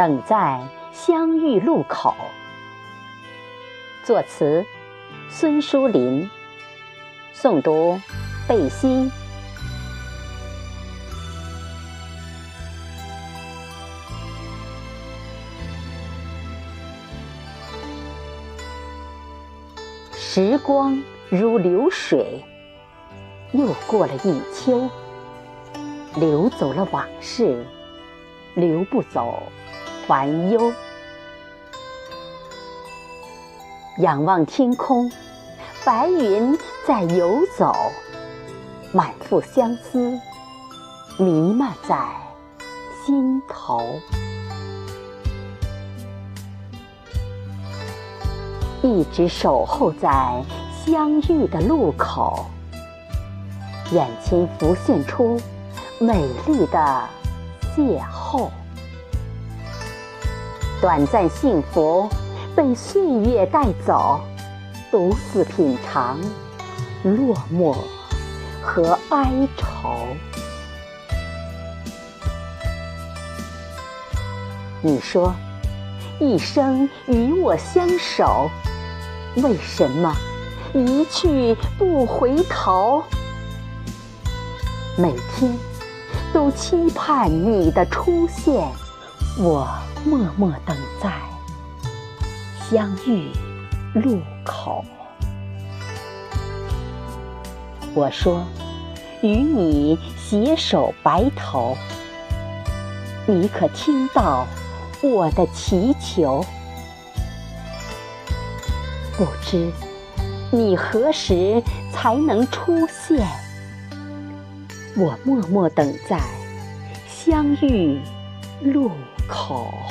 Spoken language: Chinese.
等在相遇路口。作词：孙淑林。诵读：贝西。时光如流水，又过了一秋，流走了往事，流不走烦忧。仰望天空，白云在游走，满腹相思弥漫在心头。一直守候在相遇的路口，眼前浮现出美丽的邂逅。短暂幸福被岁月带走，独自品尝落寞和哀愁。你说，一生与我相守。为什么一去不回头？每天都期盼你的出现，我默默等在相遇路口。我说与你携手白头，你可听到我的祈求？不知你何时才能出现？我默默等在相遇路靠